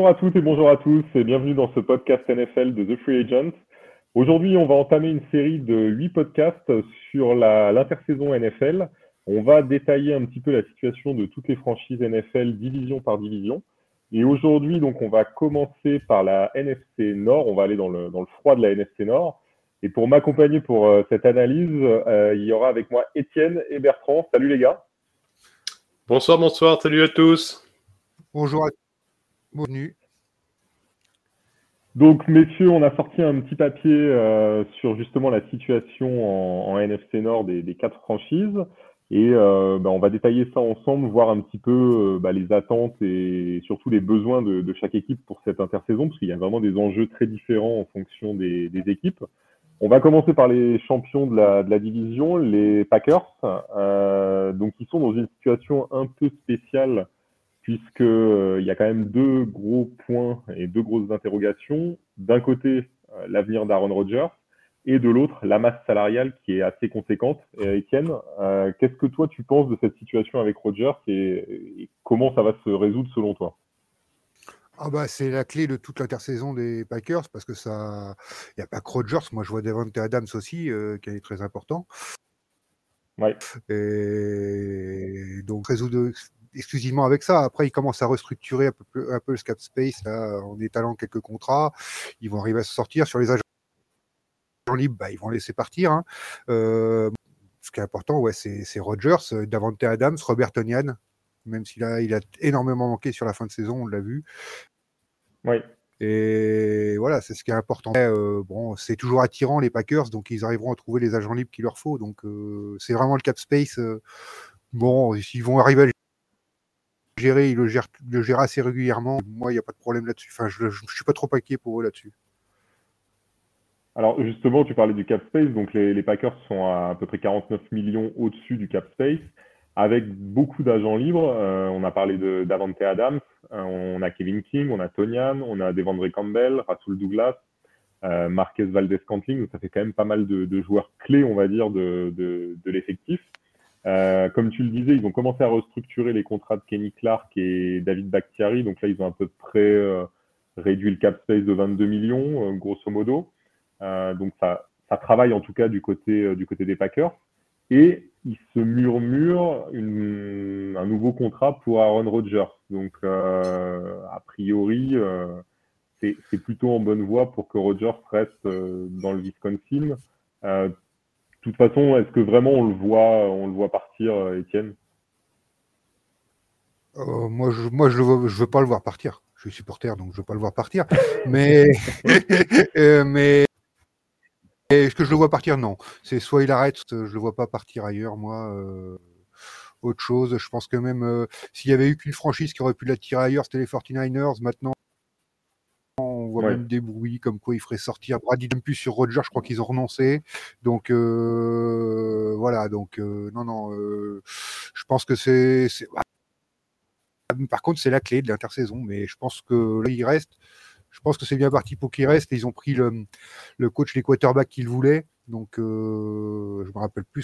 Bonjour à toutes et bonjour à tous et bienvenue dans ce podcast NFL de The Free Agent. Aujourd'hui, on va entamer une série de huit podcasts sur l'intersaison NFL. On va détailler un petit peu la situation de toutes les franchises NFL division par division. Et aujourd'hui, donc, on va commencer par la NFC Nord. On va aller dans le, dans le froid de la NFC Nord. Et pour m'accompagner pour euh, cette analyse, euh, il y aura avec moi Étienne et Bertrand. Salut les gars. Bonsoir, bonsoir. Salut à tous. Bonjour à Bienvenue. Donc, messieurs, on a sorti un petit papier euh, sur justement la situation en, NFC Nord des, quatre franchises. Et euh, bah, on va détailler ça ensemble, voir un petit peu euh, bah, les attentes et surtout les besoins de, chaque équipe pour cette intersaison, parce qu'il y a vraiment des enjeux très différents en fonction des, équipes. On va commencer par les champions de la, de la division, les Packers. donc, ils sont dans une situation un peu spéciale puisqu'il euh, y a quand même deux gros points et deux grosses interrogations. D'un côté, euh, l'avenir d'Aaron Rodgers, et de l'autre, la masse salariale qui est assez conséquente. Etienne, euh, qu'est-ce que toi tu penses de cette situation avec Rodgers et, comment ça va se résoudre selon toi? Ah bah, c'est la clé de toute l'intersaison des Packers parce que ça, il n'y a pas que Rodgers. Moi, je vois Devante Adams aussi qui est très important. Ouais. Et donc résoudre, exclusivement avec ça. Après, ils commencent à restructurer un peu, un peu le cap space là, en étalant quelques contrats. Ils vont arriver à se sortir sur les agents libres. Bah, ils vont laisser partir. Hein. Euh, ce qui est important, ouais, c'est Rogers, euh, Davante Adams, Robert Tonian, même s'il a, il a énormément manqué sur la fin de saison, on l'a vu. Oui. Et voilà, c'est ce qui est important. Euh, bon, c'est toujours attirant les Packers, donc ils arriveront à trouver les agents libres qu'il leur faut. Donc c'est vraiment le cap space. bon, ils vont arriver à gérer, il le gère, assez régulièrement. Moi, il n'y a pas de problème là-dessus. Enfin, je ne suis pas trop inquiet pour eux là-dessus. Alors justement, tu parlais du cap space, donc les, Packers sont à, peu près 49 millions au-dessus du cap space, avec beaucoup d'agents libres. Euh, on a parlé d'Avante Adams, euh, on a Kevin King, on a Tonian, on a Devandre Campbell, Rasul Douglas, euh, Marquez Valdez-Cantling, donc ça fait quand même pas mal de, joueurs clés, on va dire, de l'effectif. Euh, comme tu le disais, ils ont commencé à restructurer les contrats de Kenny Clark et David Bakhtiari. Donc là, ils ont à peu près euh, réduit le cap space de 22 millions, euh, grosso modo. donc ça, ça travaille en tout cas du côté, du côté des Packers. Et il se murmure une, un nouveau contrat pour Aaron Rodgers. Donc a priori, c'est plutôt en bonne voie pour que Rodgers reste dans le Wisconsin toute façon, est-ce que vraiment on le voit, on le voit partir, euh, Étienne? Euh, Moi, je, moi, je ne veux, je veux pas le voir partir. Je suis supporter, donc je ne veux pas le voir partir. Mais, euh, mais est-ce que je le vois partir? Non. C'est soit il arrête, je ne le vois pas partir ailleurs, moi. autre chose. Je pense que même s'il y avait eu qu'une franchise qui aurait pu l'attirer ailleurs, c'était les 49ers. Maintenant, on voit même des bruits comme quoi il ferait sortir Brady plus sur Roger. Je crois qu'ils ont renoncé. Donc euh, voilà. Donc euh, non, non. Euh, je pense que c'est. Bah, par contre, c'est la clé de l'intersaison. Mais je pense que là, il reste. Je pense que c'est bien parti pour qu'il reste. Ils ont pris le, le coach, les quarterbacks qu'ils voulaient. Donc, je me rappelle plus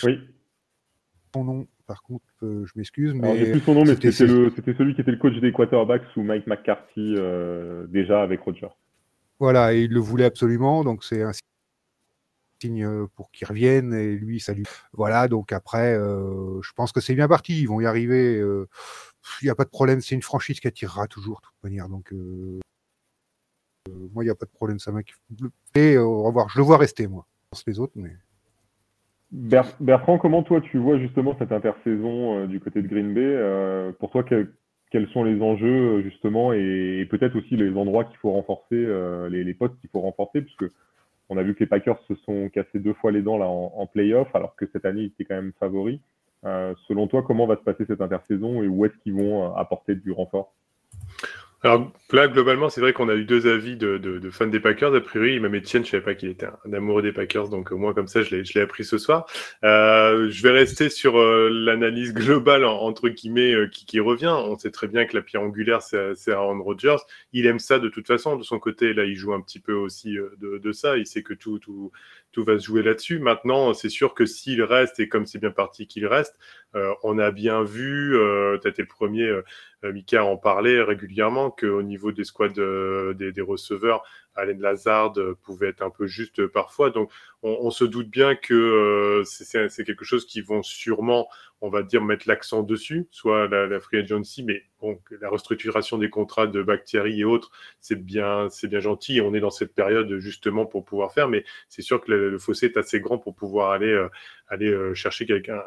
son nom. Par contre, je m'excuse. Mais plus son nom, mais c'était celui qui était le coach des quarterbacks sous Mike McCarthy déjà avec Roger. Voilà, et il le voulait absolument, donc c'est un signe euh, pour qu'il revienne, et lui, ça lui... Voilà, donc après, euh, je pense que c'est bien parti, ils vont y arriver. Euh, il n'y a pas de problème, c'est une franchise qui attirera toujours, de toute manière, donc... moi, il n'y a pas de problème, ça m'inquiète. Et au revoir, je le vois rester, moi. Je pense les autres, mais... Bertrand, comment toi tu vois justement cette intersaison du côté de Green Bay Pour toi, quels sont les enjeux justement et, peut-être aussi les endroits qu'il faut renforcer, euh, les, postes qu'il faut renforcer, puisque on a vu que les Packers se sont cassés deux fois les dents là en, en playoff, alors que cette année ils étaient quand même favoris. Euh, selon toi, comment va se passer cette intersaison et où est-ce qu'ils vont apporter du renfort? Alors là, globalement, c'est vrai qu'on a eu deux avis de, fans des Packers. A priori, même Etienne, je ne savais pas qu'il était un, amoureux des Packers, donc moi, comme ça, je l'ai appris ce soir. Euh, je vais rester sur euh, l'analyse globale, entre guillemets, euh, qui, revient. On sait très bien que la pierre angulaire, c'est Aaron Rodgers. Il aime ça de toute façon. De son côté, là, il joue un petit peu aussi de, ça. Il sait que tout, tout, tout va se jouer là-dessus. Maintenant, c'est sûr que s'il reste, et comme c'est bien parti qu'il reste, on a bien vu, tu as été le premier Mika en parlait régulièrement, qu'au niveau des squads des, des, receveurs, Alain Lazard pouvait être un peu juste parfois. Donc, on, se doute bien que c'est quelque chose qui vont sûrement, on va dire, mettre l'accent dessus, soit la, free agency, mais bon, la restructuration des contrats de Bakhtiari et autres, c'est bien, c'est bien gentil. on est dans cette période justement pour pouvoir faire, mais c'est sûr que le, fossé est assez grand pour pouvoir aller, aller chercher quelqu'un,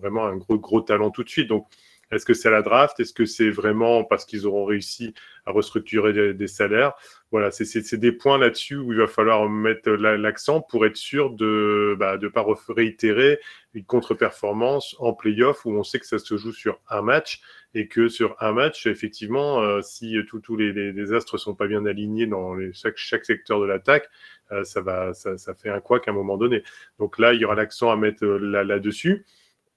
vraiment un gros, gros talent tout de suite. Donc, est-ce que c'est à la draft? Est-ce que c'est vraiment parce qu'ils auront réussi à restructurer des, salaires? Voilà, c'est des points là-dessus où il va falloir mettre l'accent pour être sûr de ne bah, pas réitérer une contre-performance en playoff où on sait que ça se joue sur un match et que sur un match, effectivement, euh, si tous les, les, astres sont pas bien alignés dans chaque, chaque secteur de l'attaque, euh, ça, va, ça, ça fait un quoi qu'à un moment donné. Donc là, il y aura l'accent à mettre euh, là-dessus.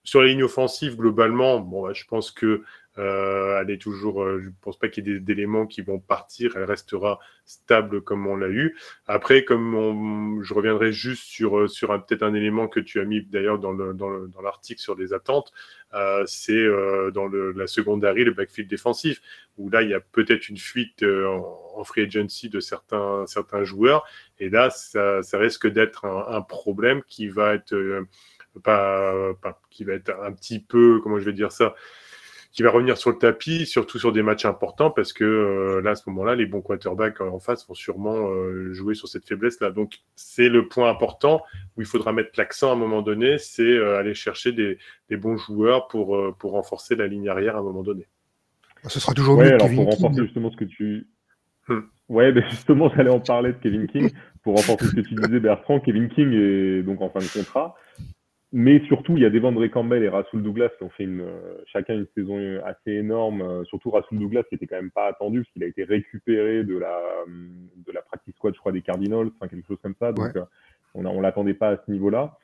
Sur la ligne offensive, globalement, bon, bah, je pense que euh, elle est toujours. Euh, je ne pense pas qu'il y ait des, éléments qui vont partir. Elle restera stable comme on l'a eu. Après, comme je reviendrai juste sur euh, sur peut-être un élément que tu as mis d'ailleurs dans le, dans l'article sur les attentes, c'est dans le, la secondary, le backfield défensif, où là il y a peut-être une fuite en, free agency de certains certains joueurs. Et là, ça, ça risque d'être un, un, problème qui va être pas, qui va être un petit peu, comment je vais dire ça, qui va revenir sur le tapis, surtout sur des matchs importants, parce que euh, là, à ce moment-là, les bons quarterbacks en face vont sûrement euh, jouer sur cette faiblesse-là. Donc, c'est le point important où il faudra mettre l'accent à un moment donné, c'est euh, aller chercher des, des, bons joueurs pour, pour renforcer la ligne arrière à un moment donné. Ce sera toujours ouais, alors pour renforcer justement ce que tu. Hmm. Ouais, ben justement, j'allais en parler de Kevin King. Pour renforcer ce que tu disais, Bertrand, Kevin King est donc en fin de contrat. Mais surtout, il y a Devandre Campbell et Rasoul Douglas qui ont fait une, euh, chacun une saison assez énorme. Euh, surtout Rasoul Douglas qui était quand même pas attendu parce qu'il a été récupéré de la, euh, de la practice squad, je crois, des Cardinals, enfin quelque chose comme ça. Donc, on, on l'attendait pas à ce niveau-là.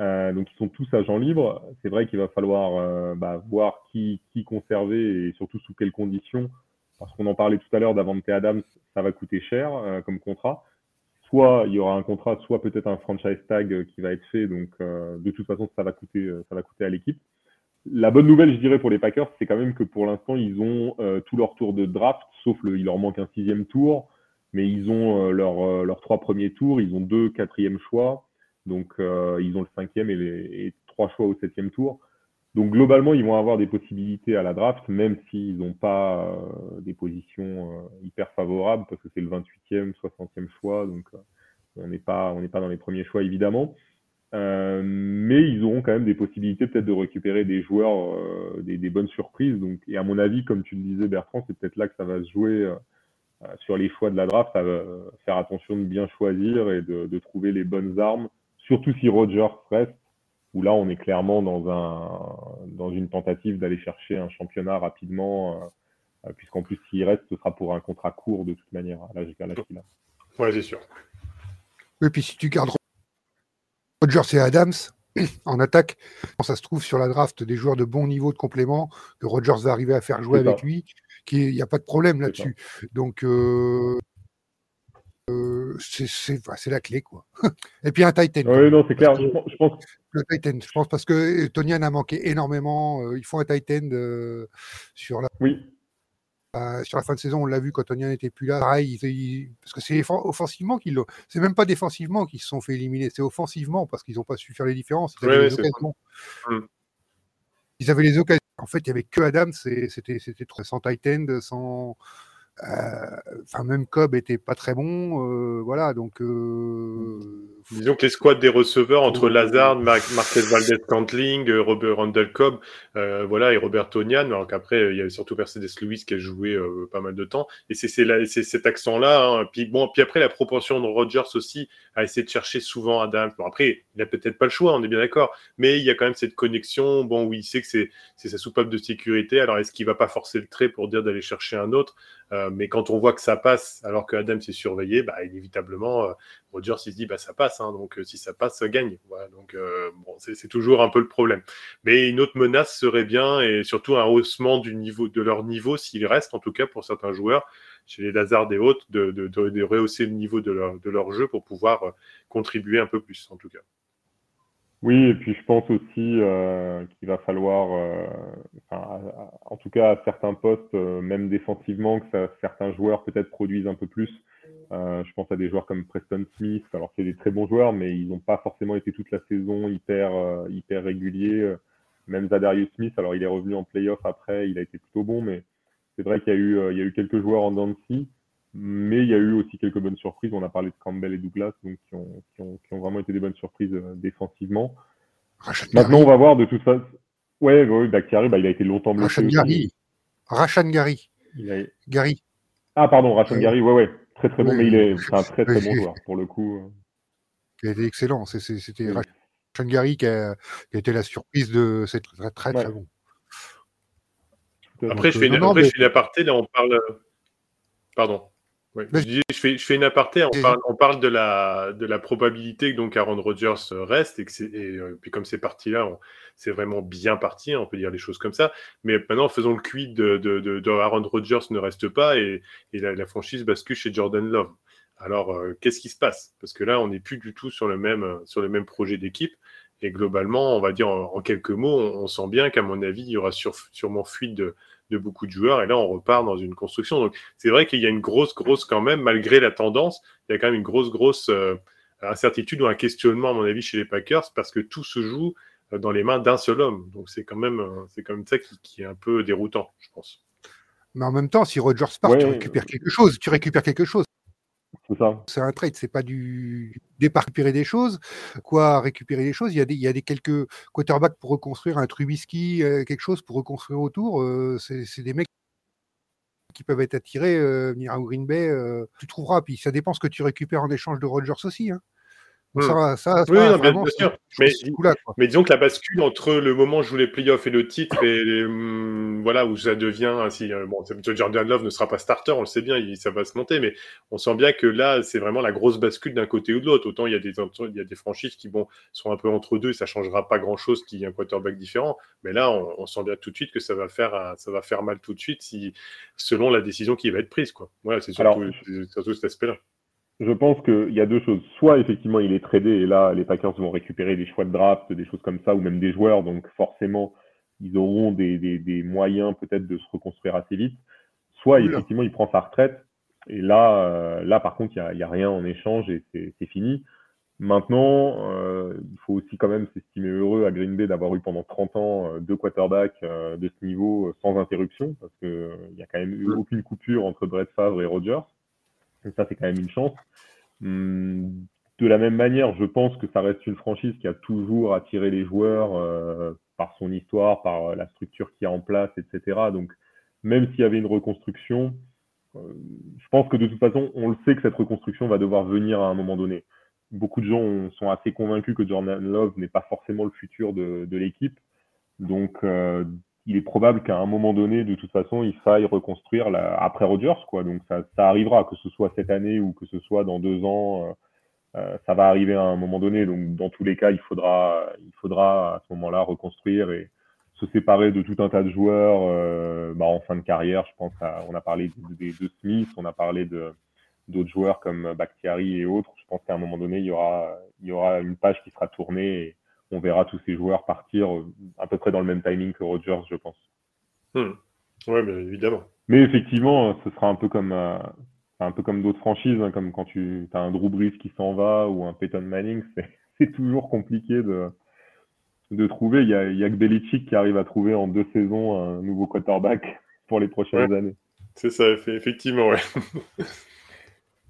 Euh, donc, ils sont tous agents libres. C'est vrai qu'il va falloir bah, voir qui, qui conserver et surtout sous quelles conditions. Parce qu'on en parlait tout à l'heure d'Avante Adams, ça va coûter cher comme contrat soit il y aura un contrat, soit peut-être un franchise tag euh, qui va être fait. Donc, euh, de toute façon, ça va coûter, euh, ça va coûter à l'équipe. La bonne nouvelle, je dirais, pour les Packers, c'est quand même que pour l'instant, ils ont tout leur tour de draft, sauf le, il leur manque un sixième tour, mais ils ont leurs leur trois premiers tours, ils ont deux quatrièmes choix, donc ils ont le cinquième et, les, et trois choix au septième tour. Donc globalement, ils vont avoir des possibilités à la draft, même s'ils n'ont pas des positions hyper favorables, parce que c'est le 28e, 60e choix, donc on n'est pas, pas dans les premiers choix évidemment. Euh, mais ils auront quand même des possibilités peut-être de récupérer des joueurs, euh, des, des, bonnes surprises. Donc, et à mon avis, comme tu le disais Bertrand, c'est peut-être là que ça va se jouer euh, sur les choix de la draft, à faire attention de bien choisir et de, de, trouver les bonnes armes, surtout si Rogers reste, où là on est clairement dans, un, dans une tentative d'aller chercher un championnat rapidement, puisqu'en plus s'il reste, ce sera pour un contrat court de toute manière, à l'âge qu'il a. Ouais, c'est sûr. Et puis si tu gardes Rodgers et Adams en attaque, ça se trouve sur la draft des joueurs de bon niveau de complément que Rodgers va arriver à faire jouer avec lui, il n'y a pas de problème là-dessus. Donc euh, euh, c'est la clé quoi. Et puis un Titan. Oui, non, c'est clair. Je pense, Le Titan, je pense parce que Tony a manqué énormément. Euh, il faut un Titan sur la. Oui. Euh, sur la fin de saison, on l'a vu quand Tonyan n'était plus là. Pareil, parce que c'est offensivement qu'ils l'ont. C'est même pas défensivement qu'ils se sont fait éliminer, c'est offensivement parce qu'ils n'ont pas su faire les différences. Ils avaient, les occasions. Mmh. Ils avaient les occasions. En fait, il n'y avait que Adam, c'était sans Titan, sans. Euh, enfin, même Cobb était pas très bon. Euh, voilà, donc. Euh, Disons que les squads des receveurs entre Lazard, Marquez Valdez Cantling, Robert Randall Cobb, voilà, et Robert Tonian. Alors qu'après, il y avait surtout Mercedes Lewis qui a joué pas mal de temps. Et c'est cet accent-là. Hein. Puis, bon, puis après, la proportion de Rogers aussi a essayé de chercher souvent Adam. Bon, après, il n'a peut-être pas le choix, on est bien d'accord. Mais il y a quand même cette connexion, bon, où il sait que c'est sa soupape de sécurité. Alors, est-ce qu'il va pas forcer le trait pour dire d'aller chercher un autre? Euh, mais quand on voit que ça passe, alors que Adam s'est surveillé, bah, inévitablement, euh, Rogers il se dit bah, ça passe, hein, donc euh, si ça passe, ça gagne. Donc bon, c'est toujours un peu le problème. Mais une autre menace serait bien, et surtout un haussement de leur niveau, s'il reste, en tout cas pour certains joueurs, chez les Lazard et autres, de, rehausser le niveau de leur jeu pour pouvoir contribuer un peu plus, en tout cas. Oui, et puis je pense aussi euh, qu'il va falloir, euh, en tout cas à certains postes, euh, même défensivement, que certains joueurs peut-être produisent un peu plus. je pense à des joueurs comme Preston Smith, alors c'est des très bons joueurs, mais ils n'ont pas forcément été toute la saison hyper, hyper réguliers. Même Zadarius Smith, alors il est revenu en playoff après, il a été plutôt bon, mais c'est vrai qu'il y, a eu, il y a eu quelques joueurs en Dancy mais il y a eu aussi quelques bonnes surprises. On a parlé de Campbell et Douglas, donc qui ont, qui ont, qui ont vraiment été des bonnes surprises euh, défensivement. Maintenant, on va voir de toute façon. Ouais, ouais Bakhtiari, bah, il a été longtemps blessé. Rachan Gary. Rachan Gary. Gary. Ah, pardon, Rachan Gary, ouais, ouais. Très, très bon, mais il est, un très, très bon joueur, pour le coup. Il a été excellent. C'était Rachan Gary qui a, qui a, été la surprise de cette très, très, très bon. Après, je fais, une, après je fais une aparté, là, on parle. Pardon. Je, fais, je, fais, une aparté, on parle, on parle de, la, de la probabilité que donc Aaron Rodgers reste, et, que et euh, puis comme c'est parti là, c'est vraiment bien parti, hein, on peut dire les choses comme ça. Mais maintenant, faisons le quid de, de, de, Aaron Rodgers ne reste pas et, et la, franchise bascule chez Jordan Love. Alors, euh, qu'est-ce qui se passe? Parce que là, on n'est plus du tout sur le même, sur le même projet d'équipe. Et globalement, on va dire en, quelques mots, on, sent bien qu'à mon avis, il y aura sûrement fuite de, de beaucoup de joueurs. Et là, on repart dans une construction. Donc, c'est vrai qu'il y a une grosse, grosse, quand même, malgré la tendance, il y a quand même une grosse, grosse euh, incertitude ou un questionnement, à mon avis, chez les Packers, parce que tout se joue euh, dans les mains d'un seul homme. Donc, c'est quand même, euh, c'est quand même ça qui, est un peu déroutant, je pense. Mais en même temps, si Rogers part, tu récupères quelque chose. Tu récupères quelque chose. C'est un trade, c'est pas du récupérer des choses. Quoi, récupérer des choses Il y a des, quelques quarterbacks pour reconstruire un Trubisky, euh, quelque chose pour reconstruire autour. Euh, c'est des mecs qui peuvent être attirés, euh, venir Green Bay. tu trouveras. Puis ça dépend ce que tu récupères en échange de Rogers aussi. Hein. Ça, ça, oui, bien, sûr. Mais, disons que la bascule entre le moment où je joue les playoffs et le titre, et hum, voilà, où ça devient, si, euh, bon, Jordan Love ne sera pas starter, on le sait bien, il, ça va se monter, mais on sent bien que là, c'est vraiment la grosse bascule d'un côté ou de l'autre. Autant il y a des, il y a des franchises qui bon, sont un peu entre deux, ça changera pas grand chose qu'il y ait un quarterback différent, mais là, on, sent bien tout de suite que ça va faire, ça va faire mal tout de suite si, selon la décision qui va être prise, quoi. Voilà, c'est surtout, surtout cet aspect-là je pense qu'il y a deux choses. Soit effectivement il est tradé et là les Packers vont récupérer des choix de draft, des choses comme ça, ou même des joueurs, donc forcément ils auront des, des, des moyens peut-être de se reconstruire assez vite. Soit effectivement il prend sa retraite et là, euh, là par contre il n'y a, y a, rien en échange et c'est fini. Maintenant, euh, il faut aussi quand même s'estimer heureux à Green Bay d'avoir eu pendant 30 ans euh, deux quarterbacks euh, de ce niveau sans interruption, parce qu'il n'y a quand même eu aucune coupure entre Brett Favre et Rodgers ça, c'est quand même une chance. Hum, de la même manière, je pense que ça reste une franchise qui a toujours attiré les joueurs euh, par son histoire, par la structure qui est en place, etc. Donc, même s'il y avait une reconstruction, euh, je pense que de toute façon, on le sait que cette reconstruction va devoir venir à un moment donné. Beaucoup de gens sont assez convaincus que Jordan Love n'est pas forcément le futur de, l'équipe. Donc, euh, il est probable qu'à un moment donné, de toute façon, il faille reconstruire la... après Rodgers, quoi. Donc ça, ça, arrivera, que ce soit cette année ou que ce soit dans deux ans, euh, euh, ça va arriver à un moment donné. Donc dans tous les cas, il faudra, il faudra à ce moment-là reconstruire et se séparer de tout un tas de joueurs euh, bah, en fin de carrière. Je pense, à, on a parlé de, de, Smith, on a parlé de d'autres joueurs comme Bakhtiari et autres. Je pense qu'à un moment donné, il y aura, il y aura une page qui sera tournée. On verra tous ces joueurs partir euh, à peu près dans le même timing que Rogers, je pense. Hmm. Oui, bien évidemment. Mais effectivement, euh, ce sera un peu comme, euh, un peu comme d'autres franchises, hein, comme quand tu as un Drew Brees qui s'en va ou un Peyton Manning, c'est toujours compliqué de, de trouver. Il y, a, a que Belichick qui arrive à trouver en deux saisons un nouveau quarterback pour les prochaines années. C'est ça, effectivement, ouais.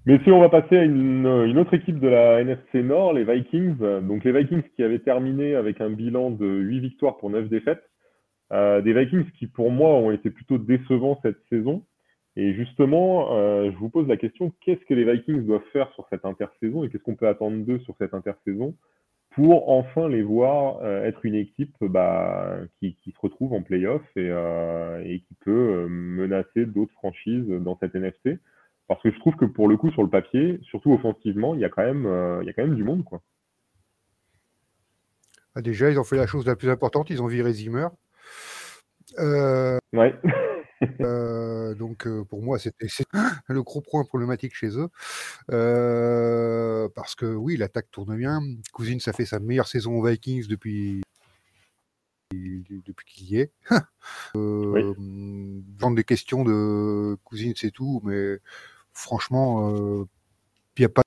Mais si on va passer à une, autre équipe de la NFC Nord, les Vikings. Donc les Vikings qui avaient terminé avec un bilan de 8 victoires pour 9 défaites. Euh, des Vikings qui pour moi ont été plutôt décevants cette saison. Et justement, euh, je vous pose la question, qu'est-ce que les Vikings doivent faire sur cette intersaison et qu'est-ce qu'on peut attendre d'eux sur cette intersaison pour enfin les voir euh, être une équipe bah, qui, se retrouve en playoff et qui peut menacer d'autres franchises dans cette NFC parce que je trouve que pour le coup, sur le papier, surtout offensivement, il y a quand même, euh, il y a quand même du monde. Quoi. Ah, déjà, ils ont fait la chose la plus importante, ils ont viré Zimmer. Euh... Ouais. Euh, donc pour moi, c'était le gros point problématique chez eux. parce que oui, l'attaque tourne bien. Cousine, ça fait sa meilleure saison aux Vikings depuis depuis qu'il y est. euh, des questions de cousine, c'est tout, mais franchement, il n'y a pas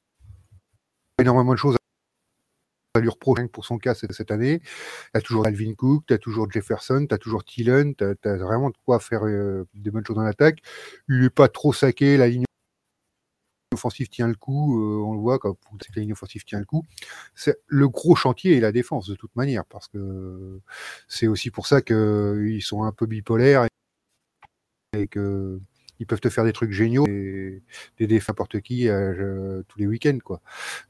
énormément de choses à lui reprocher pour son cas cette, année. Tu as toujours Alvin Cook, tu as toujours Jefferson, tu as toujours Thielen, tu as, vraiment de quoi faire des bonnes choses dans l'attaque. Il n'est pas trop saqué, la ligne offensive tient le coup, on le voit quand la ligne offensive tient le coup. Le gros chantier et la défense de toute manière, parce que c'est aussi pour ça qu'ils sont un peu bipolaires et, que ils peuvent te faire des trucs géniaux et des défenses n'importe qui euh, tous les week-ends quoi.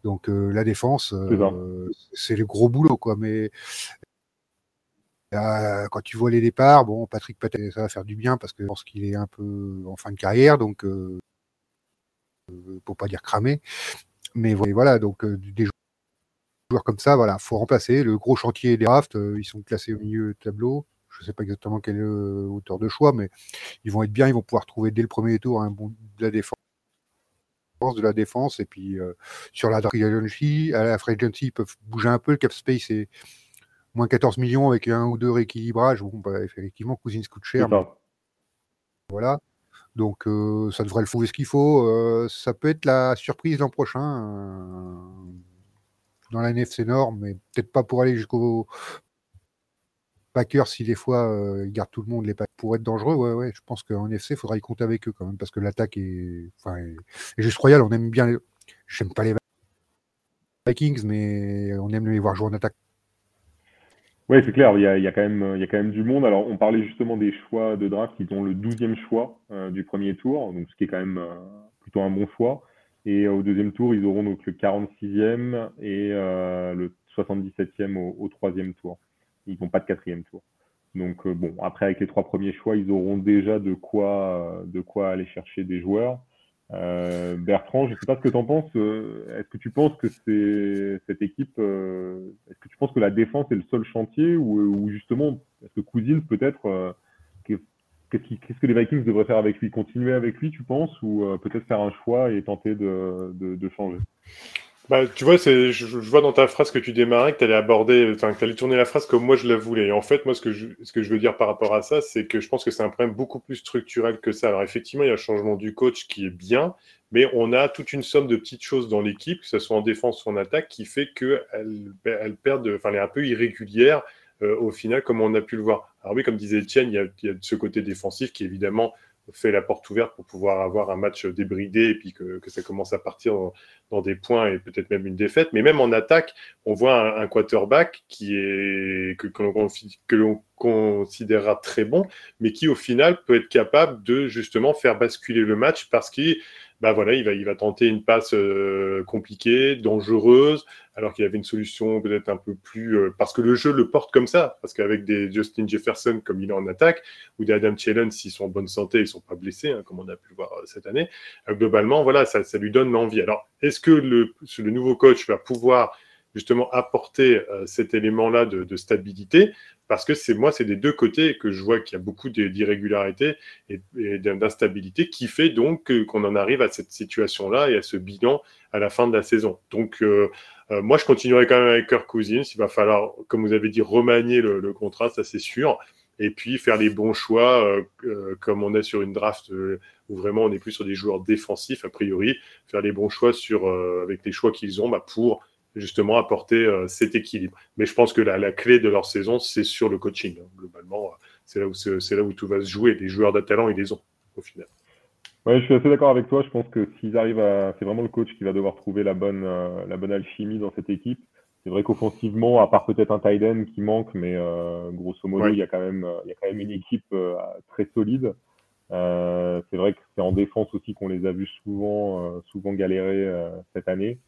Donc euh, la défense, euh, c'est le gros boulot quoi. Mais quand tu vois les départs, bon, Patrick Patel, ça va faire du bien parce que je pense qu'il est un peu en fin de carrière, donc pour pas dire cramé. Mais voilà, donc des joueurs comme ça, voilà, faut remplacer. Le gros chantier des drafts, ils sont classés au milieu du tableau je ne sais pas exactement quelle euh, hauteur de choix, mais ils vont être bien, ils vont pouvoir trouver dès le premier tour un bon de la défense de la défense et puis euh, sur la free agency, à la free agency, ils peuvent bouger un peu. Le cap space est moins 14 millions avec un ou deux rééquilibrages. Bon, bah, effectivement, Cousins coûte cher. Voilà. Donc euh, ça devrait le trouver ce qu'il faut. ça peut être la surprise l'an prochain dans la NFC Nord, mais peut-être pas pour aller jusqu'au Packers, si des fois euh, ils gardent tout le monde les pour être dangereux, ouais, ouais, je pense qu'en FC, il faudra y compter avec eux quand même, parce que l'attaque est. Enfin, juste Royal, on aime bien. Les... J'aime pas les Vikings, mais on aime les voir jouer en attaque. Oui, c'est clair, il y, a, il, y a quand même, il y a quand même du monde. Alors, on parlait justement des choix de draft, ils ont le 12e choix euh, du premier tour, donc ce qui est quand même euh, plutôt un bon choix. Et au deuxième tour, ils auront donc le 46e et le 77e au, au troisième tour ils n'ont pas de quatrième tour. Donc euh, bon, après avec les trois premiers choix, ils auront déjà de quoi, de quoi aller chercher des joueurs. Euh, Bertrand, je ne sais pas ce que tu en penses. Euh, est-ce que tu penses que c'est cette équipe, est-ce que tu penses que la défense est le seul chantier ou, justement, est-ce que Cousins peut-être, qu'est-ce que les Vikings devraient faire avec lui? Continuer avec lui, tu penses, ou peut-être faire un choix et tenter de changer? Bah, tu vois, c'est, je, vois dans ta phrase que tu démarrais que tu allais aborder, enfin, que tu tourner la phrase comme moi je la voulais. Et en fait, moi, ce que je, ce que je veux dire par rapport à ça, c'est que je pense que c'est un problème beaucoup plus structurel que ça. Alors, effectivement, il y a le changement du coach qui est bien, mais on a toute une somme de petites choses dans l'équipe, que ce soit en défense ou en attaque, qui fait qu'elle elle perd, enfin, elle est un peu irrégulière euh, au final, comme on a pu le voir. Alors oui, comme disait Etienne, il y a, il y a ce côté défensif qui, évidemment, fait la porte ouverte pour pouvoir avoir un match débridé et puis que, ça commence à partir dans, des points et peut-être même une défaite. Mais même en attaque, on voit un, quarterback qui est que, que l'on considérera très bon, mais qui au final peut être capable de justement faire basculer le match parce qu'il bah voilà, il va, il va tenter une passe euh, compliquée, dangereuse, alors qu'il avait une solution peut-être un peu plus... Euh, parce que le jeu le porte comme ça, parce qu'avec des Justin Jefferson comme il est en attaque, ou des Adam Thielen, s'ils sont en bonne santé, ils sont pas blessés, hein, comme on a pu le voir euh, cette année, globalement, voilà, ça, ça lui donne l'envie. Alors, est-ce que le, nouveau coach va pouvoir justement apporter cet élément-là de, stabilité? Parce que c'est moi, c'est des deux côtés que je vois qu'il y a beaucoup d'irrégularités et, d'instabilité qui fait donc qu'on en arrive à cette situation-là et à ce bilan à la fin de la saison. Donc, euh, euh, moi, je continuerai quand même avec Kirk Cousins. Il va falloir, comme vous avez dit, remanier le, contrat, ça c'est sûr. Et puis faire les bons choix, euh, comme on est sur une draft où vraiment on n'est plus sur des joueurs défensifs a priori, faire les bons choix sur avec les choix qu'ils ont bah, pour justement apporter euh, cet équilibre. Mais je pense que la, clé de leur saison, c'est sur le coaching. Hein. Globalement, c'est là, où c'est là où tout va se jouer. Les joueurs de talent, ils les ont au final. Ouais, je suis assez d'accord avec toi. Je pense que s'ils arrivent à, c'est vraiment le coach qui va devoir trouver la bonne, euh, la bonne alchimie dans cette équipe. C'est vrai qu'offensivement, à part peut-être un tight end qui manque, mais euh, grosso modo, il y a quand même, il y a quand même une équipe très solide. c'est vrai que c'est en défense aussi qu'on les a vus souvent, souvent galérer cette année.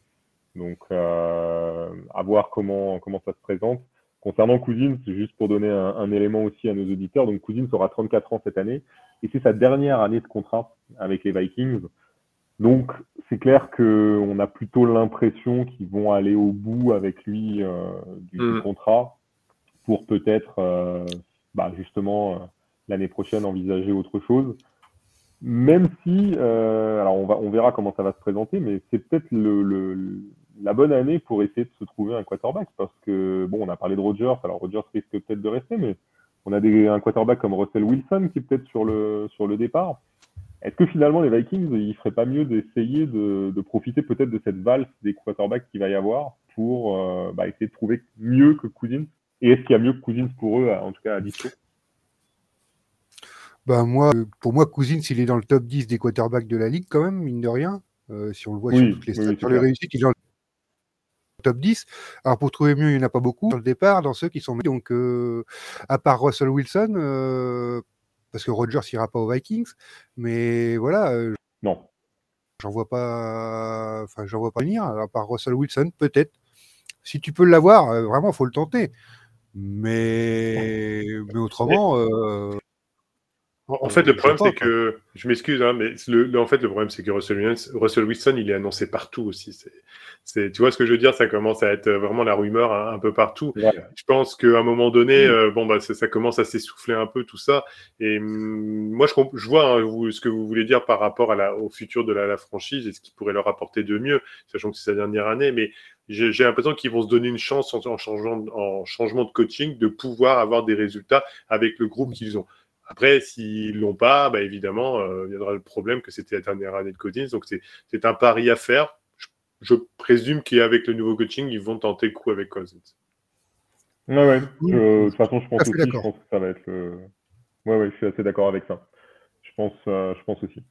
Donc, euh, à voir comment, comment ça se présente. Concernant Cousins, c'est juste pour donner un, élément aussi à nos auditeurs. Donc, Cousins aura 34 ans cette année et c'est sa dernière année de contrat avec les Vikings. Donc, c'est clair qu'on a plutôt l'impression qu'ils vont aller au bout avec lui euh, du, mm. contrat pour peut-être, euh, bah, justement, l'année prochaine envisager autre chose. Même si, alors on, va, on verra comment ça va se présenter, mais c'est peut-être le, la bonne année pour essayer de se trouver un quarterback. Parce que, bon, on a parlé de Rodgers, alors Rodgers risque peut-être de rester, mais on a des, un quarterback comme Russell Wilson qui est peut-être sur le, sur le départ. Est-ce que finalement les Vikings, il ferait pas mieux d'essayer de, de, profiter peut-être de cette valse des quarterbacks qu'il va y avoir pour euh, bah, essayer de trouver mieux que Cousins? Et est-ce qu'il y a mieux que Cousins pour eux, en tout cas à dispo bah moi, pour moi, Cousins, il est dans le top 10 des quarterbacks de la ligue quand même, mine de rien. Euh, si on le voit sur toutes les stats, sur les réussites, il est dans le top 10. Alors pour trouver mieux, il n'y en a pas beaucoup dans le départ, dans ceux qui sont Donc, euh, à part Russell Wilson, euh, parce que Rodgers n'ira pas aux Vikings, mais voilà. Euh, non. J'en vois pas. Enfin, j'en vois pas venir. À part Russell Wilson, peut-être. Si tu peux l'avoir, vraiment, faut le tenter. Mais, mais autrement. En fait, le problème, c'est que, je m'excuse, hein, mais le, en fait, le problème, c'est que Russell Wilson, Russell Wilson, il est annoncé partout aussi. C'est, tu vois ce que je veux dire? Ça commence à être vraiment la rumeur un, peu partout. Je pense qu'à un moment donné, euh, bon, bah, ça, commence à s'essouffler un peu tout ça. Et hum, moi, je, je vois hein, ce que vous voulez dire par rapport à la, au futur de la, franchise et ce qui pourrait leur apporter de mieux, sachant que c'est sa dernière année. Mais j'ai l'impression qu'ils vont se donner une chance en, en, changeant, en changement de coaching de pouvoir avoir des résultats avec le groupe qu'ils ont. Après, s'ils l'ont pas, bah, évidemment, euh, il y aura le problème que c'était la dernière année de Cousins. Donc, c'est un pari à faire. Je, présume qu'avec le nouveau coaching, ils vont tenter le coup avec Cousins. Ouais, ouais. de toute façon, je pense aussi je pense que ça va être le... Ouais, ouais, je suis assez d'accord avec ça. Je pense, euh, je pense aussi.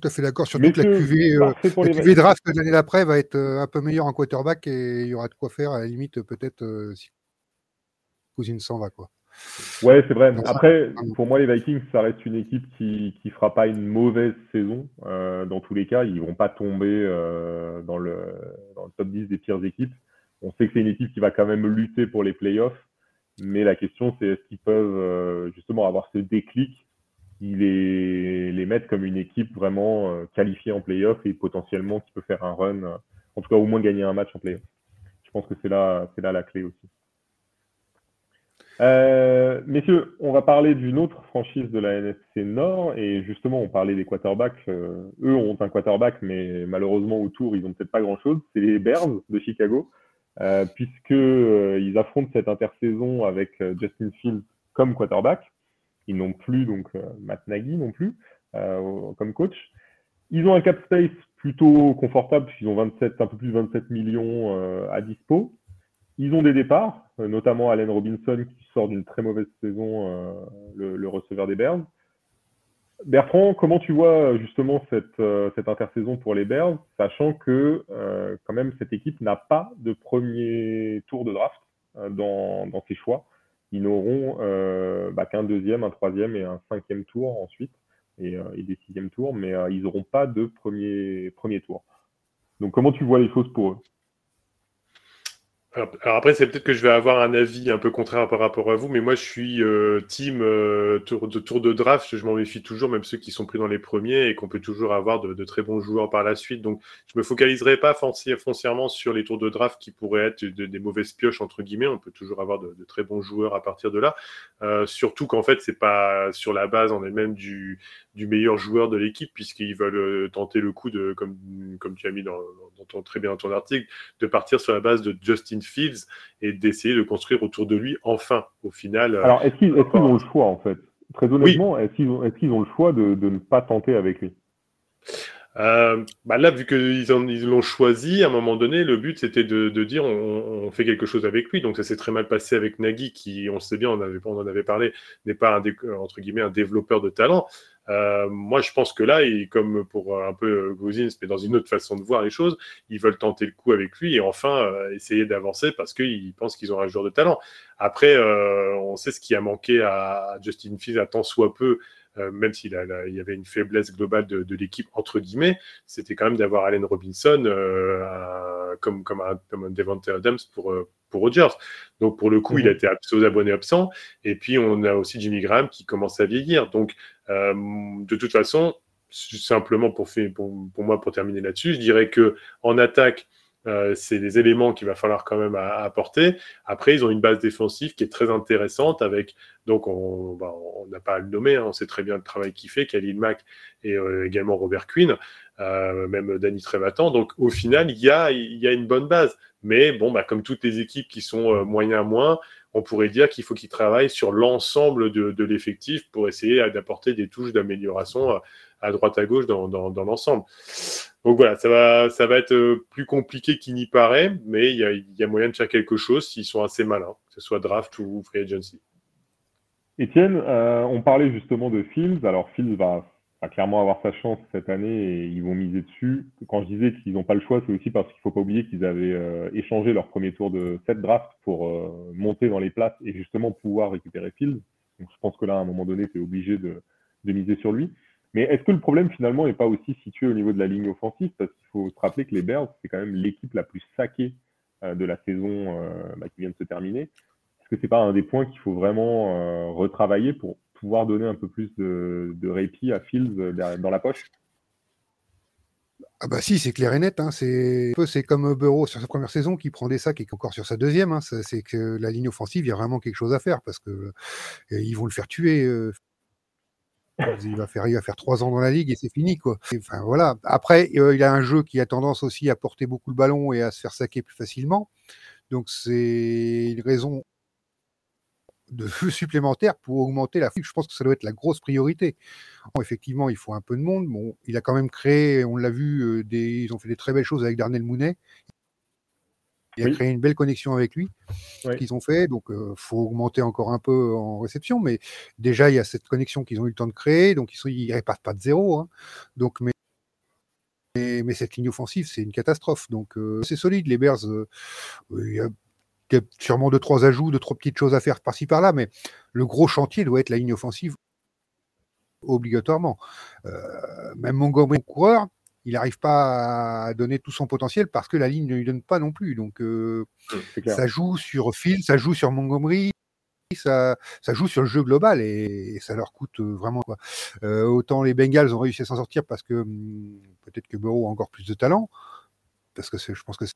Tout à fait d'accord. Surtout que la QV, euh, la QV draft l'année d'après va être un peu meilleure en quarterback et il y aura de quoi faire à la limite peut-être si Cousins s'en va. quoi. Ouais, c'est vrai. Après, pour moi, les Vikings, ça reste une équipe qui ne fera pas une mauvaise saison. Euh, dans tous les cas, ils vont pas tomber euh, dans, le, dans, le, top 10 des pires équipes. On sait que c'est une équipe qui va quand même lutter pour les playoffs. Mais la question, c'est est-ce qu'ils peuvent euh, justement avoir ce déclic qui les, les mettent comme une équipe vraiment qualifiée en playoffs et potentiellement qui peut faire un run, en tout cas au moins gagner un match en playoffs. Je pense que c'est là, c'est là la clé aussi. Euh, messieurs, on va parler d'une autre franchise de la NFC Nord et justement on parlait des quarterbacks. Euh, eux ont un quarterback, mais malheureusement autour ils n'ont peut-être pas grand-chose. C'est les Bears de Chicago, euh, puisque euh, ils affrontent cette intersaison avec Justin Fields comme quarterback. Ils n'ont plus donc Matt Nagy non plus comme coach. Ils ont un cap space plutôt confortable puisqu'ils ont 27, un peu plus de 27 millions à dispo. Ils ont des départs, euh, notamment Allen Robinson qui sort d'une très mauvaise saison, euh, le, receveur des Bears. Bertrand, comment tu vois justement cette, euh, intersaison pour les Bears, sachant que quand même cette équipe n'a pas de premier tour de draft dans, dans, ses choix. Ils n'auront bah, qu'un deuxième, un troisième et un cinquième tour ensuite, et, et des sixièmes tours, mais ils n'auront pas de premier, premier tour. Donc comment tu vois les choses pour eux? Alors, après, c'est peut-être que je vais avoir un avis un peu contraire par rapport à vous, mais moi je suis euh, team euh, tour, de, tour de draft, je m'en méfie toujours, même ceux qui sont pris dans les premiers et qu'on peut toujours avoir de, de, très bons joueurs par la suite. Donc je me focaliserai pas foncièrement sur les tours de draft qui pourraient être des mauvaises pioches entre guillemets. On peut toujours avoir de, très bons joueurs à partir de là. Euh, surtout qu'en fait c'est pas sur la base en elle-même du, du meilleur joueur de l'équipe puisqu'ils veulent euh, tenter le coup de, comme, comme tu as mis dans, dans ton, très bien dans ton article, de partir sur la base de Justin Fields et d'essayer de construire autour de lui enfin au final. Euh, Alors est-ce qu'ils ont le choix en fait? Très honnêtement, est-ce qu'ils ont, est ont, le choix de, de, ne pas tenter avec lui? Euh, bah là, vu qu'ils ils l'ont choisi, à un moment donné, le but c'était de, de, dire on, on, fait quelque chose avec lui. Donc ça s'est très mal passé avec Nagui, qui, on sait bien, on, avait, on en avait parlé, n'est pas un, entre guillemets un développeur de talent. Euh, moi, je pense que là, et comme pour un peu Gouzins, mais dans une autre façon de voir les choses, ils veulent tenter le coup avec lui et enfin euh, essayer d'avancer parce qu'ils pensent qu'ils ont un joueur de talent. Après, euh, on sait ce qui a manqué à Justin Fields à tant soit peu, euh, même s'il il y avait une faiblesse globale de, de l'équipe entre guillemets, c'était quand même d'avoir Allen Robinson euh, comme comme un, comme un Devante Adams pour pour Rodgers. Donc pour le coup, il a été aux abonnés absents. Et puis on a aussi Jimmy Graham qui commence à vieillir. Donc euh, de toute façon, simplement pour, pour, moi, pour terminer là-dessus, je dirais que en attaque, Euh, c'est des éléments qu'il va falloir quand même apporter. Après, ils ont une base défensive qui est très intéressante avec, donc on bah, n'a pas à le nommer, hein, on sait très bien le travail qu'il fait, Khalil Mack et euh, également Robert Quinn, même Danny Trevatan. Donc au final, il y a, une bonne base. Mais bon, bah, comme toutes les équipes qui sont moyens moins, on pourrait dire qu'il faut qu'ils travaillent sur l'ensemble de, l'effectif pour essayer d'apporter des touches d'amélioration à, droite à gauche dans, l'ensemble. Donc voilà, ça va, ça va être euh, plus compliqué qu'il n'y paraît, mais il y a, moyen de faire quelque chose s'ils sont assez malins, que ce soit draft ou free agency. Étienne, euh, on parlait justement de Fields. Alors Fields va va clairement avoir sa chance cette année et ils vont miser dessus. Quand je disais qu'ils n'ont pas le choix, c'est aussi parce qu'il ne faut pas oublier qu'ils avaient euh, échangé leur premier tour de cette draft pour euh, monter dans les places et justement pouvoir récupérer Fields. Donc je pense que là, à un moment donné, tu es obligé de, de, miser sur lui. Mais est-ce que le problème finalement n'est pas aussi situé au niveau de la ligne offensive? Parce qu'il faut se rappeler que les Bears, c'est quand même l'équipe la plus saquée euh, de la saison bah, qui vient de se terminer. Est-ce que c'est pas un des points qu'il faut vraiment retravailler pour pouvoir donner un peu plus de, répit à Fields euh, dans la poche? Ah bah si, c'est clair et net. Hein. C'est comme Bureau sur sa première saison qui prend des sacs et qui encore sur sa deuxième. Hein. C'est que la ligne offensive, il y a vraiment quelque chose à faire parce que euh, ils vont le faire tuer. Euh. Il va faire, il va faire trois ans dans la ligue et c'est fini quoi. Enfin voilà. Après, il a un jeu qui a tendance aussi à porter beaucoup le ballon et à se faire saquer plus facilement. Donc c'est une raison de feu supplémentaires pour augmenter la Je pense que ça doit être la grosse priorité. effectivement, il faut un peu de monde. Bon, il a quand même créé, on l'a vu, euh, des, ils ont fait des très belles choses avec Darnell Mounet. Il a créé une belle connexion avec lui, qu'ils ont fait. Donc, il euh, faut augmenter encore un peu en réception. Mais déjà, il y a cette connexion qu'ils ont eu le temps de créer. Donc, ils ne répartent pas de zéro. Hein. Donc, mais, mais, cette ligne offensive, c'est une catastrophe. Donc, euh, c'est solide. Les Bears, y a il y a sûrement deux, trois ajouts, deux, trois petites choses à faire par-ci, par-là, mais le gros chantier doit être la ligne offensive obligatoirement. Euh, même Montgomery, coureur, il n'arrive pas à donner tout son potentiel parce que la ligne ne lui donne pas non plus. Donc, euh, ça joue sur Phil, ça joue sur Montgomery, ça, ça, joue sur le jeu global et, ça leur coûte euh, vraiment. Quoi. autant les Bengals ont réussi à s'en sortir parce que hmm, peut-être que Burrow a encore plus de talent, parce que je pense que c'est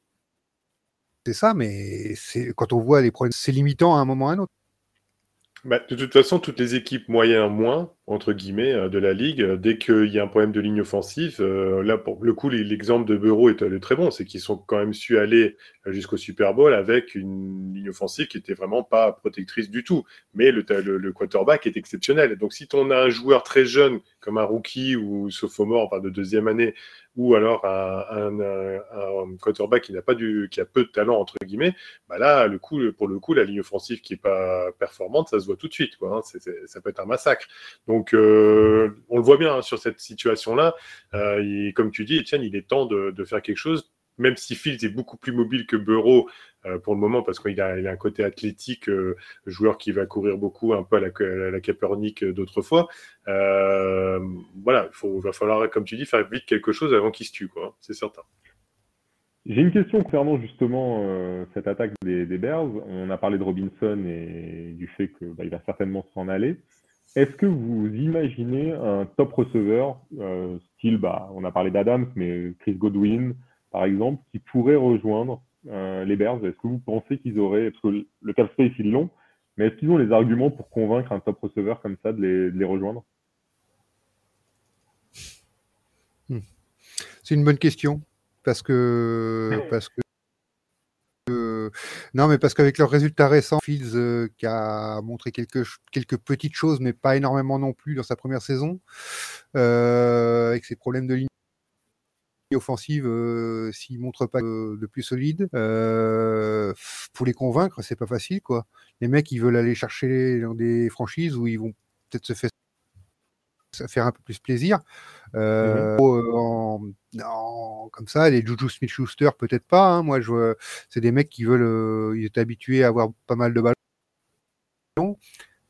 ça, mais quand on voit les problèmes, c'est limitant à un moment ou à un autre. Bah, de toute façon, toutes les équipes moyennes moins, entre guillemets, euh, de la ligue, dès qu'il y a un problème de ligne offensive, euh, là, pour le coup, l'exemple de Bureau est, très bon, c'est qu'ils sont quand même su aller jusqu'au Super Bowl avec une ligne offensive qui était vraiment pas protectrice du tout. Mais le, le, quarterback est exceptionnel. Donc, si on a un joueur très jeune, comme un rookie ou sophomore, de deuxième année, ou alors un, quarterback qui n'a pas du, qui a peu de talent entre guillemets, bah là, le coup, pour le coup, la ligne offensive qui est pas performante, ça se voit tout de suite, quoi. Hein. ça peut être un massacre. Euh, on le voit bien hein, sur cette situation-là. Euh, comme tu dis, Etienne, il est temps de, faire quelque chose même si Fields est beaucoup plus mobile que Bureau euh, pour le moment, parce qu'il a, un côté athlétique, joueur qui va courir beaucoup, un peu à la, la Kaepernick d'autrefois. Voilà, il va falloir, comme tu dis, faire vite quelque chose avant qu'il se tue, quoi. C'est certain. J'ai une question concernant justement cette attaque des, Bears. On a parlé de Robinson et du fait qu'il bah, va certainement s'en aller. Est-ce que vous imaginez un top receveur, style, bah, on a parlé d'Adams, mais Chris Godwin, par exemple, qui pourrait rejoindre euh, les Bears? Est-ce que vous pensez qu'ils auraient, parce que le cap space ils l'ont, mais est-ce qu'ils ont les arguments pour convaincre un top receveur comme ça de les, rejoindre? Hmm. C'est une bonne question parce que parce que non, mais parce qu'avec leurs résultats récents, Fields euh, qui a montré quelques, quelques petites choses, mais pas énormément non plus dans sa première saison, euh, avec ses problèmes de ligne offensive euh, s'ils montrent pas de, plus solide. Euh, pour les convaincre, c'est pas facile, quoi. Les mecs, ils veulent aller chercher dans des franchises où ils vont peut-être se faire faire un peu plus plaisir. Euh, mmh comme ça, les Juju Smith-Schuster, peut-être pas. Hein. Moi, je c'est des mecs qui veulent, ils étaient habitués à avoir pas mal de ballons.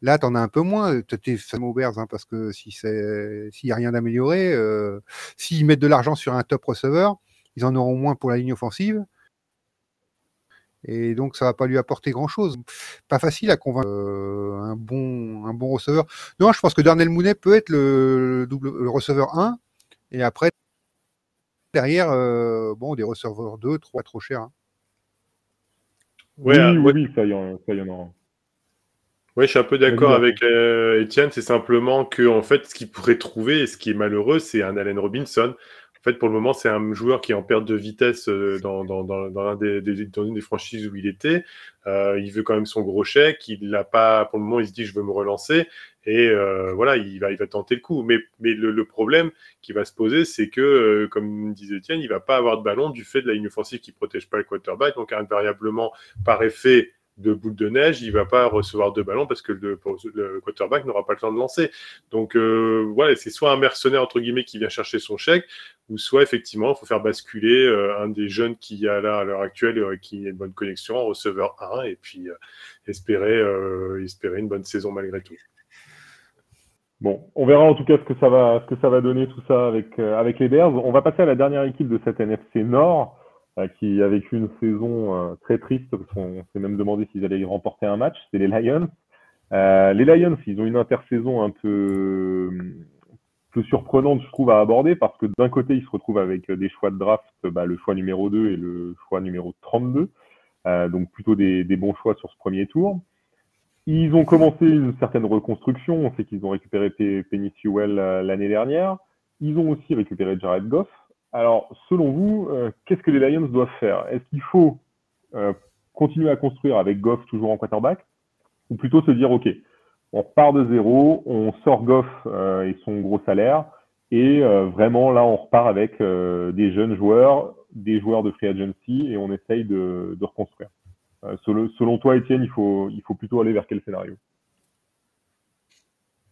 Là, tu en as un peu moins. Tu es au hein, parce que si s'il n'y a rien d'amélioré, euh, s'ils mettent de l'argent sur un top receveur, ils en auront moins pour la ligne offensive. Et donc, ça va pas lui apporter grand-chose. Pas facile à convaincre euh, un, bon, un bon receveur. Non, je pense que Darnell Mounet peut être le, double, le receveur 1. Et après, derrière, bon, des receveurs 2, 3, trop cher. Hein. oui, oui, oui, ça y en, ça y en aura. Oui, je suis un peu d'accord avec euh, Étienne. C'est simplement que, en fait, ce qu'il pourrait trouver et ce qui est malheureux, c'est un Allen Robinson. En fait, pour le moment, c'est un joueur qui est en perte de vitesse euh, dans, dans, dans, dans, des, dans une des franchises où il était. Euh, il veut quand même son gros chèque. Il l'a pas, pour le moment, il se dit je veux me relancer. Et euh, voilà, il va, il va tenter le coup. Mais, mais le, le problème qui va se poser, c'est que, euh, comme disait Étienne, il va pas avoir de ballon du fait de la ligne offensive qui protège pas le quarterback. Donc, invariablement, par effet, de boule de neige, il va pas recevoir de ballon parce que le, quarterback n'aura pas le temps de lancer. Donc euh, voilà, c'est soit un mercenaire entre guillemets qui vient chercher son chèque, ou soit effectivement il faut faire basculer euh, un des jeunes qui a là à l'heure actuelle euh, qui a une bonne connexion en receveur 1 et puis espérer espérer une bonne saison malgré tout. Bon, on verra en tout cas ce que ça va ce que ça va donner tout ça avec avec les Bears. On va passer à la dernière équipe de cette NFC Nord. Euh, qui a vécu une saison euh, très triste, parce qu'on s'est même demandé s'ils allaient remporter un match, c'est les Lions. Euh, les Lions, ils ont une intersaison un peu, peu surprenante, je trouve, à aborder, parce que d'un côté, ils se retrouvent avec des choix de draft, bah, le choix numéro 2 et le choix numéro 32, euh, donc plutôt des, des, bons choix sur ce premier tour. Ils ont commencé une certaine reconstruction, on sait qu'ils ont récupéré Penny Sewell l'année dernière, ils ont aussi récupéré Jared Goff, alors, selon vous, euh, qu'est-ce que les Lions doivent faire? Est-ce qu'il faut euh, continuer à construire avec Goff toujours en quarterback? Ou plutôt se dire, OK, on repart de zéro, on sort Goff euh, et son gros salaire, et vraiment là, on repart avec des jeunes joueurs, des joueurs de free agency, et on essaye de, reconstruire. Selon, selon, toi, Étienne, il faut, il faut plutôt aller vers quel scénario?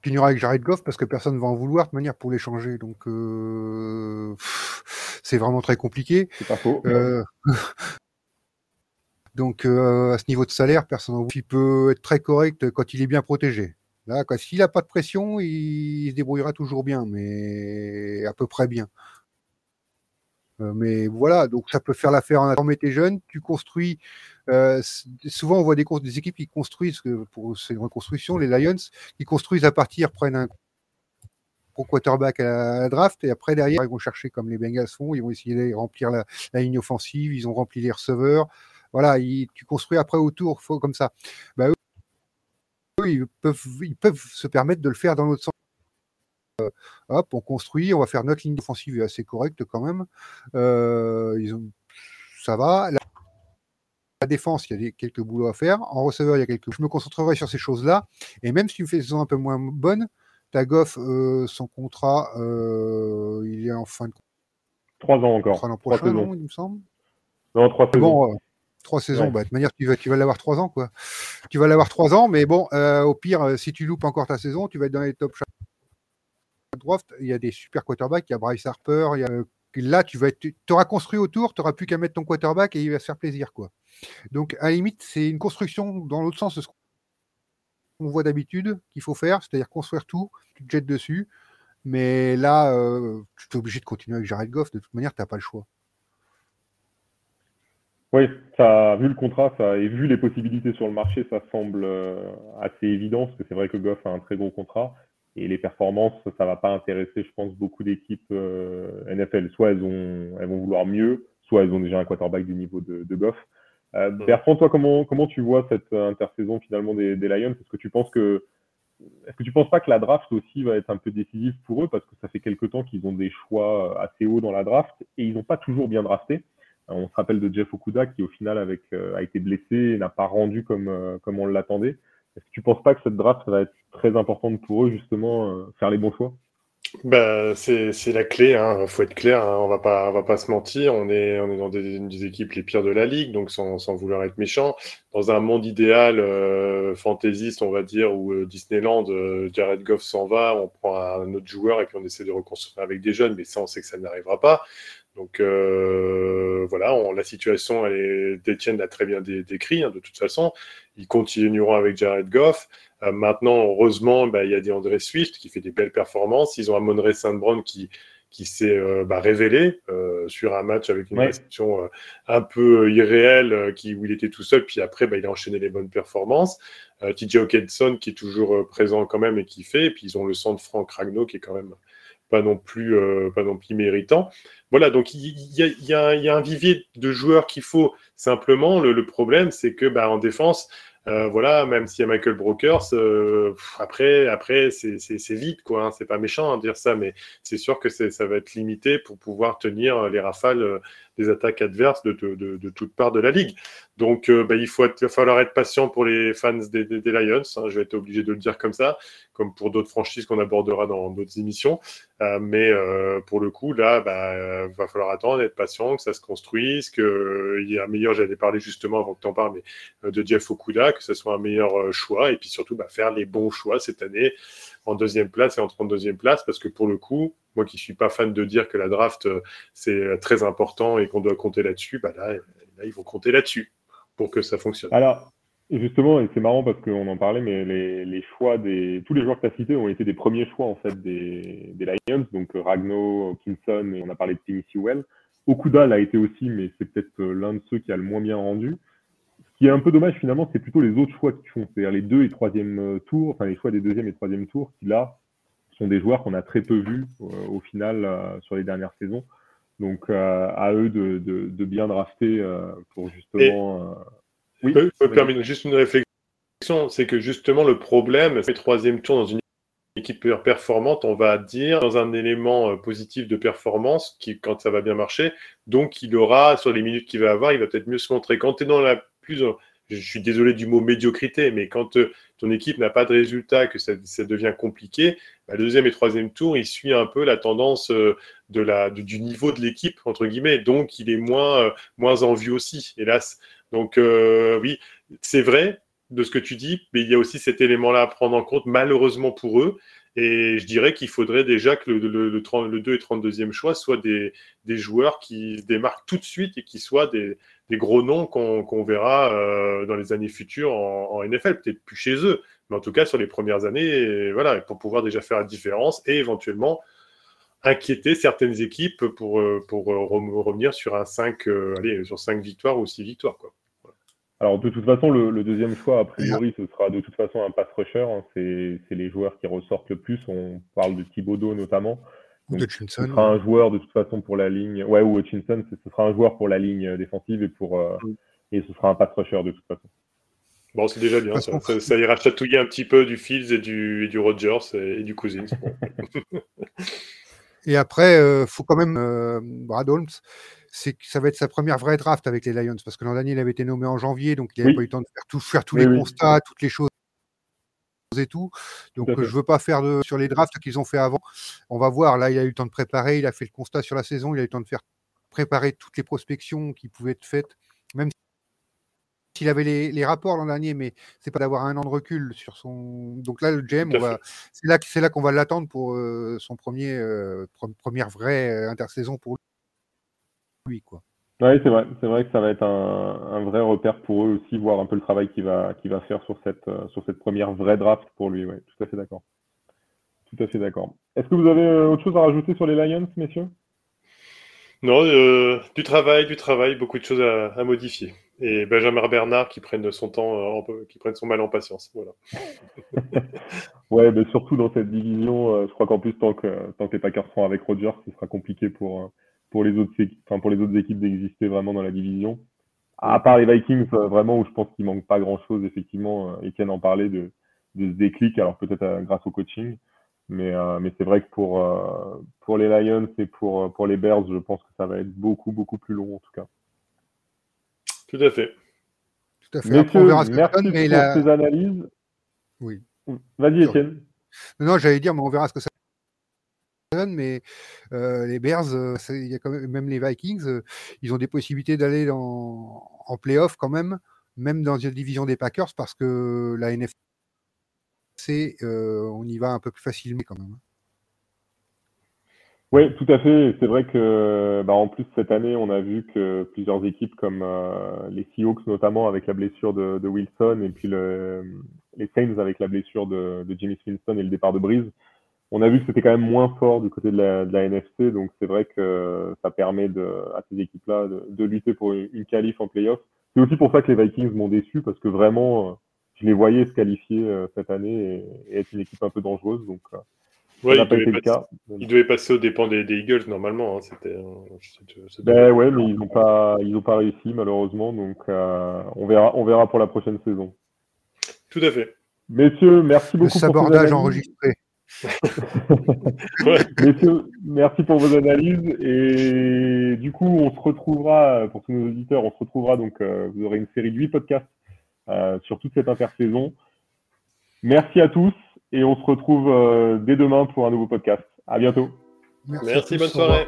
Finira avec Jared Goff parce que personne ne va en vouloir de manière pour l'échanger. Donc c'est vraiment très compliqué. C'est pas faux. Euh, donc à ce niveau de salaire, personne en Il peut être très correct quand il est bien protégé. Là, s'il n'a pas de pression, il, se débrouillera toujours bien, mais à peu près bien. Mais voilà, donc ça peut faire l'affaire en attendant. tes jeune, tu construis euh, souvent, on voit des, équipes qui construisent, pour ces reconstructions, les Lions, qui construisent à partir, prennent un pro quarterback à la draft, et après, derrière, ils vont chercher comme les Bengals font, ils vont essayer de remplir la, ligne offensive, ils ont rempli les receveurs. Voilà, tu construis après autour, faut, comme ça. Bah, eux, ils peuvent, ils peuvent se permettre de le faire dans l'autre sens. Euh, hop, on construit, on va faire notre ligne offensive assez correcte quand même. Euh, ils ont, ça va la défense, il y a quelques boulots à faire. En receveur, il y a quelques. Je me concentrerai sur ces choses-là. Et même si tu me fais une saison un peu moins bonne, ta Goff, euh, son contrat, euh, il est en fin de. Trois ans encore. L'an prochain, non, il me semble. Non, trois saisons. Bon, euh, trois saisons. Bah, de toute manière, tu vas, tu vas l'avoir trois ans, quoi. Tu vas l'avoir trois ans, mais bon, au pire, si tu loupes encore ta saison, tu vas être dans les top Il y a des super quarterbacks. Il y a Bryce Harper, a là, tu vas être, auras construit autour, tu n'auras plus qu'à mettre ton quarterback et il va se faire plaisir. quoi. Donc, à la limite, c'est une construction dans l'autre sens de ce qu'on voit d'habitude qu'il faut faire, c'est-à-dire construire tout, tu te jettes dessus. Mais là, euh, tu es obligé de continuer avec Jared Goff. De toute manière, tu n'as pas le choix. Oui, ça, vu le contrat ça, et vu les possibilités sur le marché, ça semble euh, assez évident, parce que c'est vrai que Goff a un très gros contrat. Et les performances, ça va pas intéresser, je pense, beaucoup d'équipes euh, NFL. Soit elles, ont, elles vont vouloir mieux, soit elles ont déjà un quarterback du niveau de, de Goff. Euh, Bertrand, toi, comment, comment tu vois cette intersaison finalement des, des Lions? Est-ce que tu penses que est-ce que tu penses pas que la draft aussi va être un peu décisive pour eux? Parce que ça fait quelque temps qu'ils ont des choix assez hauts dans la draft et ils n'ont pas toujours bien drafté. Euh, on se rappelle de Jeff Okuda qui au final avec, euh, a été blessé et n'a pas rendu comme, comme on l'attendait. Est-ce que tu penses pas que cette draft va être très importante pour eux, justement, euh, faire les bons choix? Bah, c'est la clé, il hein. faut être clair, hein. on va pas va pas se mentir, on est dans des, des, équipes les pires de la ligue, donc sans, vouloir être méchant, dans un monde idéal euh, fantaisiste, on va dire, où euh, Disneyland, Jared Goff s'en va, on prend un autre joueur et puis on essaie de reconstruire avec des jeunes, mais ça on sait que ça n'arrivera pas. Donc euh, voilà, on, la situation, elle est, Etienne l'a très bien décrit. Hein, de toute façon, ils continueront avec Jared Goff. Euh, maintenant, heureusement, bah, il y a des André Swift qui fait des belles performances. Ils ont un Monrey Saint-Brown qui qui s'est euh, bah, révélé euh, sur un match avec une réception un peu irréelle qui, où il était tout seul, puis après bah, il a enchaîné les bonnes performances. TJ Hawkinson qui est toujours présent quand même et qui fait, et puis ils ont le centre Frank Ragno qui est quand même pas non plus, pas non plus méritant. Voilà, donc il y, a, un vivier de joueurs qu'il faut simplement. Le, problème, c'est que bah, en défense, euh, voilà, même s'il y a Michael Brokers, euh, après, après c'est vite, quoi. Hein. c'est pas méchant de dire ça, mais c'est sûr que ça va être limité pour pouvoir tenir les rafales euh, des attaques adverses de, de, de, toutes parts de la ligue. Donc, bah, il, faut va falloir être patient pour les fans des, Lions. Hein. je vais être obligé de le dire comme ça, comme pour d'autres franchises qu'on abordera dans d'autres émissions. mais pour le coup, là, bah, va falloir attendre, être patient, que ça se construise, qu'il y ait un meilleur. J'allais parler justement avant que tu en parles, mais de Jeff Okuda que ce soit un meilleur euh, choix, et puis surtout bah, faire les bons choix cette année en deuxième place et en 32e place, parce que pour le coup, moi qui suis pas fan de dire que la draft euh, c'est euh, très important et qu'on doit compter là-dessus, bah là, là, ils vont compter là-dessus pour que ça fonctionne. Alors, justement, et c'est marrant parce qu'on en parlait, mais les, choix des. Tous les joueurs que tu as cités ont été des premiers choix en fait des, Lions, donc Ragno, Hawkinson, et on a parlé de Timmy Sewell. Okuda l'a été aussi, mais c'est peut-être l'un de ceux qui a le moins bien rendu qui est un peu dommage finalement, c'est plutôt les autres choix qui font, c'est-à-dire les deux et troisième euh, tours, enfin les choix des deuxième et troisième tours, qui là sont des joueurs qu'on a très peu vus euh, au final euh, sur les dernières saisons. Donc à eux de, de, bien drafter pour justement. oui, je peux permettre juste une réflexion, c'est que justement le problème, c'est troisième tour dans une équipe performante, on va dire, dans un élément positif de performance, qui, quand ça va bien marcher, donc il aura, sur les minutes qu'il va avoir, il va peut-être mieux se montrer. Quand tu es dans la plus. Je suis désolé du mot médiocrité, mais quand euh, ton équipe n'a pas de résultat, que ça, devient compliqué, bah, le deuxième et troisième tour, il suit un peu la tendance euh, de la, du niveau de l'équipe, entre guillemets. Donc, il est moins, euh, moins en vue aussi, hélas. Donc, oui, c'est vrai de ce que tu dis, mais il y a aussi cet élément-là à prendre en compte, malheureusement pour eux. Et je dirais qu'il faudrait déjà que le, le, le, 2 et 32e choix soient des, des, joueurs qui se démarquent tout de suite et qui soient des, des gros noms qu'on verra euh, dans les années futures en, NFL, peut-être plus chez eux, mais en tout cas sur les premières années, voilà, pour pouvoir déjà faire la différence et éventuellement inquiéter certaines équipes pour, euh, revenir sur un 5, euh, allez, sur 5 victoires ou 6 victoires. Quoi. Alors de toute façon, le, deuxième choix, a priori, ce sera de toute façon un pass rusher. Hein. C'est les joueurs qui ressortent le plus. On parle de Thibodeau notamment. Ce sera un joueur de toute façon pour la ligne. Ouais, ou Hutchinson, ce sera un joueur pour la ligne défensive et pour euh, mm. et ce sera un pass rusher de toute façon. Bon, c'est déjà bien. Ça, ça, ira chatouiller un petit peu du Fields et du, et du Rogers et, du Cousins. et après, il euh, faut quand même euh, Brad Holmes c'est que ça va être sa première vraie draft avec les Lions, parce que l'an dernier, il avait été nommé en janvier, donc il n'avait pas eu le temps de faire, tout, faire tous les constats, toutes les choses et tout. Donc je ne veux pas faire de, sur les drafts qu'ils ont fait avant. On va voir, là, il a eu le temps de préparer, il a fait le constat sur la saison, il a eu le temps de faire préparer toutes les prospections qui pouvaient être faites, même s'il avait les, rapports l'an dernier, mais c'est pas d'avoir un an de recul sur son. Donc là, le GM, c'est là, là qu'on va l'attendre pour euh, son premier euh, première vraie euh, intersaison pour lui lui. Quoi. Oui, c'est vrai. C'est vrai que ça va être un, vrai repère pour eux aussi, voir un peu le travail qu'il va, va faire sur cette, euh, sur cette première vraie draft pour lui. Oui, tout à fait d'accord. Tout à fait d'accord. Est-ce que vous avez euh, autre chose à rajouter sur les Lions, messieurs? Non, euh, du travail, du travail, beaucoup de choses à, modifier. Et Benjamin Bernard qui prenne son temps, qui prenne son mal en patience. Voilà. ouais, mais surtout dans cette division, je crois qu'en plus, tant que, tant que les Packers seront avec Rodgers, ce sera compliqué pour, pour les autres, enfin, pour les autres équipes d'exister vraiment dans la division. À part les Vikings, euh, vraiment, où je pense qu'il manque pas grand-chose, effectivement, Etienne euh, en parlait de, de ce déclic, alors peut-être euh, grâce au coaching. Mais, mais c'est vrai que pour, pour les Lions et pour, pour les Bears, je pense que ça va être beaucoup, beaucoup plus long en tout cas. Tout à fait. Tout à fait. Messieurs, on verra ce merci pour ces analyses. Oui. Vas-y, Étienne. Non, j'allais dire, mais on verra ce que ça mais les Bears, y a quand même, les Vikings, ils ont des possibilités d'aller en, playoff quand même, même dans la division des Packers, parce que la NFC, on y va un peu plus facilement quand même. Hein. Oui, tout à fait. C'est vrai que, bah, en plus cette année, on a vu que plusieurs équipes comme les Seahawks notamment avec la blessure de, Wilson et puis les Saints avec la blessure de, de Jimmy et le départ de Breeze, on a vu que c'était quand même moins fort du côté de la, NFC, donc c'est vrai que ça permet de, à ces équipes-là de, lutter pour une, qualif en playoff. C'est aussi pour ça que les Vikings m'ont déçu, parce que vraiment, euh, je les voyais se qualifier euh, cette année et, être une équipe un peu dangereuse. Donc, euh, ça n'a pas été le cas. Il devait passer aux dépens des, Eagles normalement. Hein, c'était, ben ouais, mais ils n'ont pas, ils ont pas réussi malheureusement. Donc on verra, on verra pour la prochaine saison. Tout à fait. Messieurs, merci beaucoup. Le sabordage enregistré. merci pour vos analyses. Et du coup, on se retrouvera, pour tous nos auditeurs, on se retrouvera donc, euh, vous aurez une série de 8 podcasts euh, sur toute cette intersaison. Merci à tous et on se retrouve euh, dès demain pour un nouveau podcast. À bientôt. Merci bonne soirée.